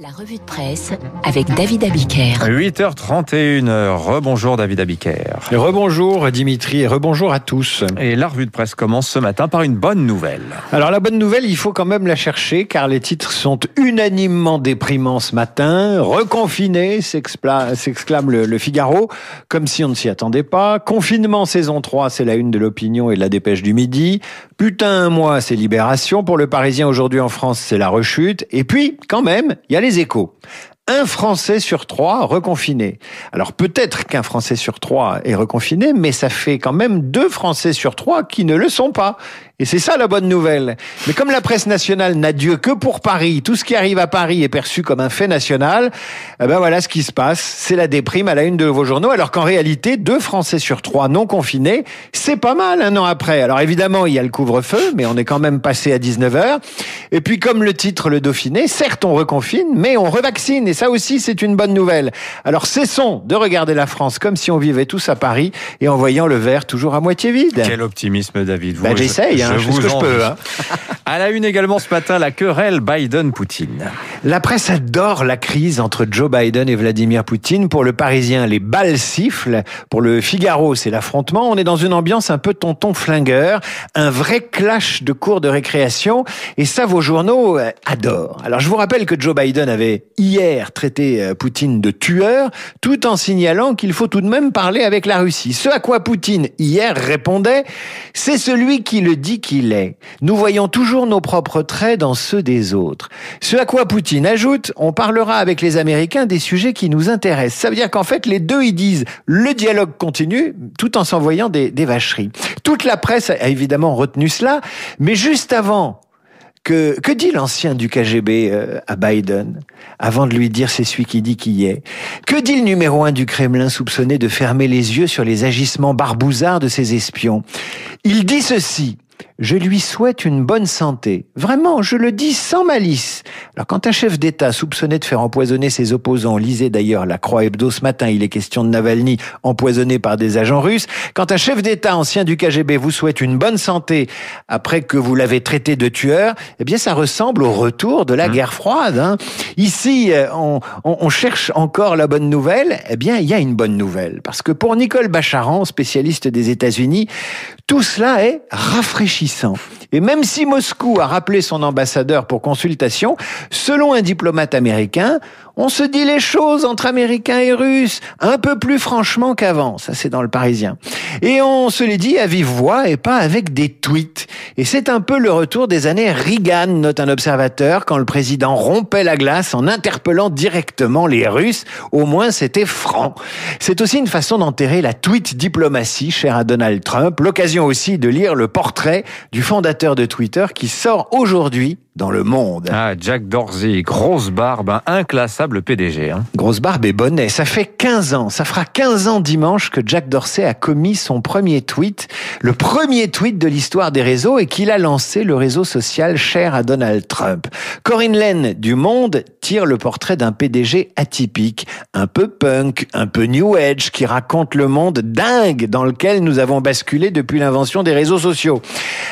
La revue de presse avec David Abiker. 8h31, rebonjour David Abiker. Rebonjour Dimitri et rebonjour à tous. Et la revue de presse commence ce matin par une bonne nouvelle. Alors la bonne nouvelle, il faut quand même la chercher car les titres sont unanimement déprimants ce matin. Reconfiné, s'exclame le, le, Figaro, comme si on ne s'y attendait pas. Confinement saison 3, c'est la une de l'opinion et de la dépêche du midi. Putain un mois, c'est libération. Pour le Parisien aujourd'hui en France, c'est la rechute. Et puis, quand même, il y a les échos un Français sur trois reconfiné. Alors peut-être qu'un Français sur trois est reconfiné, mais ça fait quand même deux Français sur trois qui ne le sont pas. Et c'est ça la bonne nouvelle. Mais comme la presse nationale n'a Dieu que pour Paris, tout ce qui arrive à Paris est perçu comme un fait national, eh ben voilà ce qui se passe. C'est la déprime à la une de vos journaux, alors qu'en réalité, deux Français sur trois non confinés, c'est pas mal un an après. Alors évidemment, il y a le couvre-feu, mais on est quand même passé à 19h. Et puis comme le titre le Dauphiné, certes on reconfine, mais on revaccine. Et ça aussi, c'est une bonne nouvelle. Alors cessons de regarder la France comme si on vivait tous à Paris et en voyant le verre toujours à moitié vide. Quel optimisme, David. Bah, J'essaye. Hein, je, ce que je peux. Hein. À la une également ce matin, la querelle Biden-Poutine. La presse adore la crise entre Joe Biden et Vladimir Poutine. Pour le Parisien, les balles sifflent. Pour le Figaro, c'est l'affrontement. On est dans une ambiance un peu tonton flingueur, un vrai clash de cours de récréation. Et ça, vos journaux euh, adorent. Alors, je vous rappelle que Joe Biden avait hier traité euh, Poutine de tueur, tout en signalant qu'il faut tout de même parler avec la Russie. Ce à quoi Poutine, hier, répondait, c'est celui qui le dit qu'il est. Nous voyons toujours nos propres traits dans ceux des autres. Ce à quoi Poutine ajoute, on parlera avec les Américains des sujets qui nous intéressent. Ça veut dire qu'en fait, les deux, ils disent, le dialogue continue, tout en s'envoyant des, des vacheries. Toute la presse a évidemment retenu cela, mais juste avant, que, que dit l'ancien du KGB euh, à Biden avant de lui dire c'est celui qui dit qui est? Que dit le numéro un du Kremlin soupçonné de fermer les yeux sur les agissements barbouzards de ses espions? Il dit ceci. Je lui souhaite une bonne santé. Vraiment, je le dis sans malice. Alors quand un chef d'État soupçonné de faire empoisonner ses opposants, lisez d'ailleurs la Croix Hebdo ce matin, il est question de Navalny empoisonné par des agents russes, quand un chef d'État ancien du KGB vous souhaite une bonne santé après que vous l'avez traité de tueur, eh bien ça ressemble au retour de la mmh. guerre froide. Hein. Ici, euh, on, on, cherche encore la bonne nouvelle. Eh bien, il y a une bonne nouvelle. Parce que pour Nicole Bacharan, spécialiste des États-Unis, tout cela est rafraîchissant. Et même si Moscou a rappelé son ambassadeur pour consultation, selon un diplomate américain, on se dit les choses entre Américains et Russes un peu plus franchement qu'avant. Ça, c'est dans le Parisien. Et on se les dit à vive voix et pas avec des tweets. Et c'est un peu le retour des années Reagan, note un observateur, quand le président rompait la glace en interpellant directement les Russes. Au moins, c'était franc. C'est aussi une façon d'enterrer la tweet diplomatie chère à Donald Trump. L'occasion aussi de lire le portrait du fondateur de Twitter qui sort aujourd'hui dans le monde. Ah, Jack Dorsey, grosse barbe, inclassable PDG. Hein. Grosse barbe et bonnet. Ça fait 15 ans, ça fera 15 ans dimanche que Jack Dorsey a commis son premier tweet, le premier tweet de l'histoire des réseaux et qu'il a lancé le réseau social cher à Donald Trump. Corinne Lane du Monde tire le portrait d'un PDG atypique, un peu punk, un peu new age, qui raconte le monde dingue dans lequel nous avons basculé depuis l'invention des réseaux sociaux.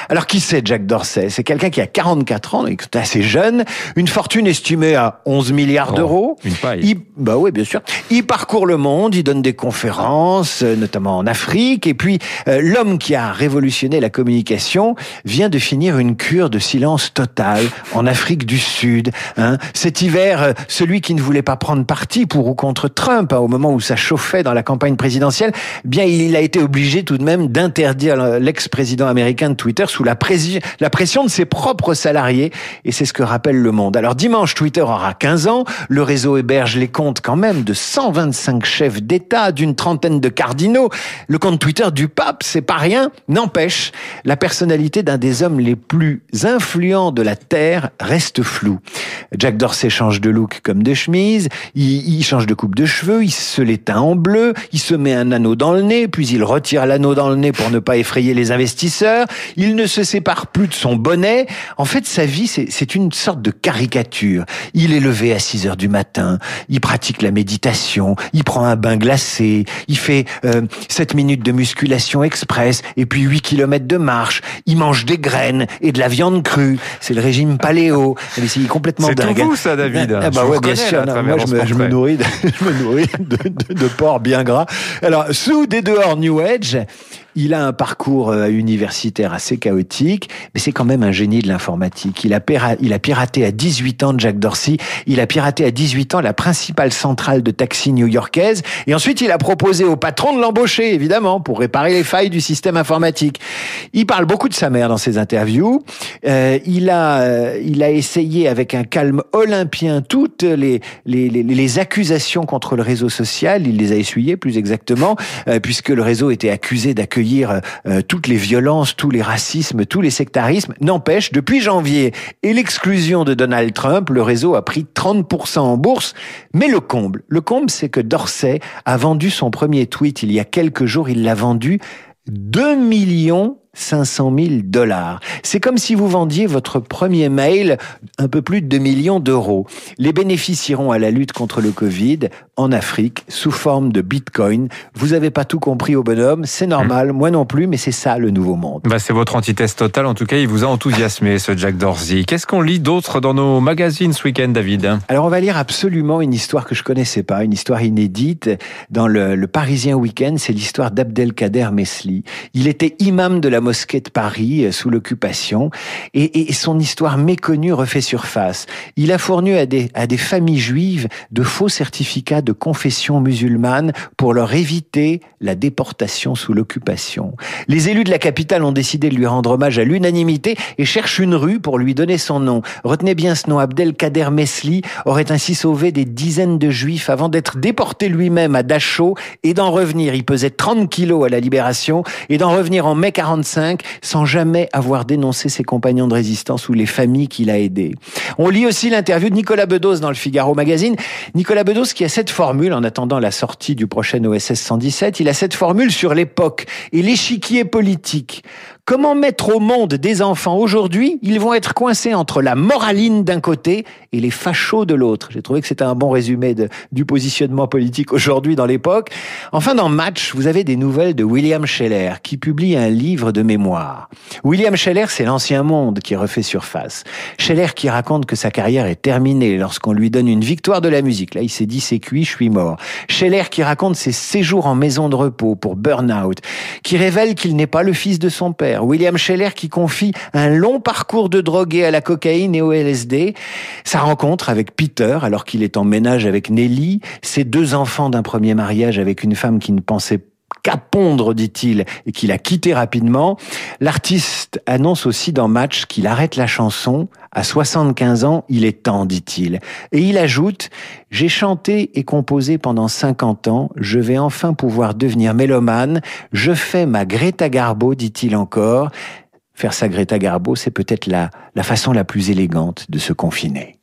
Alors qui c'est Jack Dorsey? C'est quelqu'un qui a 44 ans, est assez jeune, une fortune estimée à 11 milliards oh, d'euros. Une paille. Il, bah oui, bien sûr. Il parcourt le monde, il donne des conférences, euh, notamment en Afrique, et puis euh, l'homme qui a révolutionné la communication vient de finir une cure de silence total en Afrique du Sud. Hein. Cet hiver, euh, celui qui ne voulait pas prendre parti pour ou contre Trump, hein, au moment où ça chauffait dans la campagne présidentielle, eh bien il a été obligé tout de même d'interdire l'ex-président américain de Twitter sous la, la pression de ses propres salariés et c'est ce que rappelle le monde. Alors dimanche, Twitter aura 15 ans, le réseau héberge les comptes quand même de 125 chefs d'État, d'une trentaine de cardinaux. Le compte Twitter du pape, c'est pas rien, n'empêche, la personnalité d'un des hommes les plus influents de la Terre reste floue. Jack Dorsey change de look comme de chemise, il, il change de coupe de cheveux, il se l'éteint en bleu, il se met un anneau dans le nez, puis il retire l'anneau dans le nez pour ne pas effrayer les investisseurs, il ne se sépare plus de son bonnet. En fait, sa vie, c'est une sorte de caricature. Il est levé à 6 heures du matin, il pratique la méditation, il prend un bain glacé, il fait euh, 7 minutes de musculation express et puis 8 kilomètres de marche, il mange des graines et de la viande crue. C'est le régime paléo. Mais C'est complètement C'est dingue. vous, ça, David. Ah bah ouais, bien sûr. Non, moi, je me, je me portrait. nourris, de, je me nourris de, de, de porc bien gras. Alors, sous des dehors New Age, il a un parcours euh, universitaire assez chaotique, mais c'est quand même un génie de l'informatique. Il a, piraté à 18 ans Jack Dorsey, il a piraté à 18 ans la principale centrale de taxi new-yorkaise, et ensuite il a proposé au patron de l'embaucher, évidemment, pour réparer les failles du système informatique. Il parle beaucoup de sa mère dans ses interviews. Euh, il a, euh, il a essayé avec un calme olympien toutes les, les, les, les accusations contre le réseau social. Il les a essuyées, plus exactement, euh, puisque le réseau était accusé d'accueillir euh, toutes les violences, tous les racismes, tous les sectarismes. N'empêche, depuis janvier et l'exclusion de Donald Trump, le réseau a pris 30% en bourse. Mais le comble, le comble, c'est que Dorsey a vendu son premier tweet il y a quelques jours. Il l'a vendu 2 millions 500 000 dollars. C'est comme si vous vendiez votre premier mail un peu plus de 2 millions d'euros. Les bénéfices iront à la lutte contre le Covid en Afrique sous forme de Bitcoin. Vous avez pas tout compris au bonhomme, c'est normal, moi non plus, mais c'est ça le nouveau monde. Bah, c'est votre antithèse totale. En tout cas, il vous a enthousiasmé, ce Jack Dorsey. Qu'est-ce qu'on lit d'autre dans nos magazines ce week-end, David? Alors on va lire absolument une histoire que je connaissais pas, une histoire inédite dans le, le Parisien Week-end. C'est l'histoire d'Abdelkader Mesli. Il était imam de la mosquée de Paris euh, sous l'occupation et, son histoire méconnue refait surface. Il a fourni à des, à des familles juives de faux certificats de confession musulmane pour leur éviter la déportation sous l'occupation. Les élus de la capitale ont décidé de lui rendre hommage à l'unanimité et cherchent une rue pour lui donner son nom. Retenez bien ce nom, Abdelkader Mesli aurait ainsi sauvé des dizaines de juifs avant d'être déporté lui-même à Dachau et d'en revenir. Il pesait 30 kilos à la libération et d'en revenir en mai 45 sans jamais avoir dénoncé ses compagnons de résistance ou les familles qu'il a aidées. On lit aussi l'interview de Nicolas Bedos dans le Figaro magazine. Nicolas Bedos qui a cette formule en attendant la sortie du prochain OSS 117, il a cette formule sur l'époque et l'échiquier politique. Comment mettre au monde des enfants aujourd'hui? Ils vont être coincés entre la moraline d'un côté et les fachos de l'autre. J'ai trouvé que c'était un bon résumé du positionnement politique aujourd'hui dans l'époque. Enfin, dans Match, vous avez des nouvelles de William Scheller qui publie un livre de mémoire. William Scheller, c'est l'ancien monde qui refait surface. Scheller qui raconte que sa carrière est terminée lorsqu'on lui donne une victoire de la musique. Là, il s'est dit c'est cuit, je suis mort. Scheller qui raconte ses séjours en maison de repos pour burn-out, qui révèle qu'il n'est pas le fils de son père. William Scheller qui confie un long parcours de drogué à la cocaïne et au LSD. Sa rencontre avec Peter alors qu'il est en ménage avec Nelly, ses deux enfants d'un premier mariage avec une femme qui ne pensait qu'à pondre, dit-il, et qu'il a quitté rapidement. L'artiste annonce aussi dans Match qu'il arrête la chanson. À 75 ans, il est temps, dit-il. Et il ajoute, j'ai chanté et composé pendant 50 ans, je vais enfin pouvoir devenir mélomane, je fais ma Greta Garbo, dit-il encore. Faire sa Greta Garbo, c'est peut-être la, la façon la plus élégante de se confiner.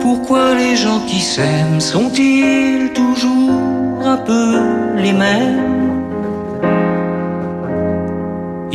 Pourquoi les gens qui s'aiment sont-ils toujours un peu les mêmes?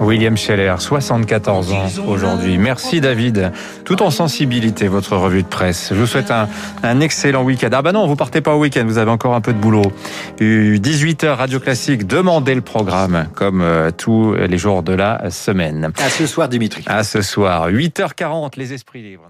William Scheller, 74 ans aujourd'hui. Merci David. Tout en sensibilité, votre revue de presse. Je vous souhaite un, un excellent week-end. Ah bah non, vous partez pas au week-end, vous avez encore un peu de boulot. 18h Radio Classique, demandez le programme, comme euh, tous les jours de la semaine. À ce soir, Dimitri. À ce soir, 8h40, les esprits libres.